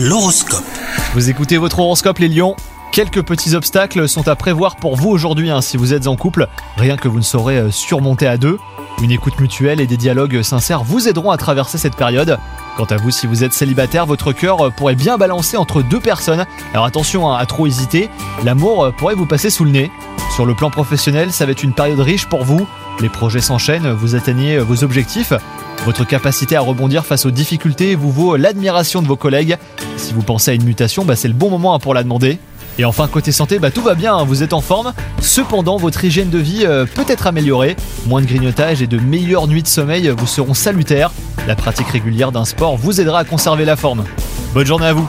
L'horoscope. Vous écoutez votre horoscope les lions Quelques petits obstacles sont à prévoir pour vous aujourd'hui hein, si vous êtes en couple, rien que vous ne saurez euh, surmonter à deux. Une écoute mutuelle et des dialogues sincères vous aideront à traverser cette période. Quant à vous, si vous êtes célibataire, votre cœur euh, pourrait bien balancer entre deux personnes. Alors attention hein, à trop hésiter, l'amour euh, pourrait vous passer sous le nez. Sur le plan professionnel, ça va être une période riche pour vous. Les projets s'enchaînent, vous atteignez vos objectifs. Votre capacité à rebondir face aux difficultés vous vaut l'admiration de vos collègues. Si vous pensez à une mutation, bah, c'est le bon moment hein, pour la demander. Et enfin, côté santé, bah, tout va bien, hein, vous êtes en forme. Cependant, votre hygiène de vie euh, peut être améliorée. Moins de grignotage et de meilleures nuits de sommeil vous seront salutaires. La pratique régulière d'un sport vous aidera à conserver la forme. Bonne journée à vous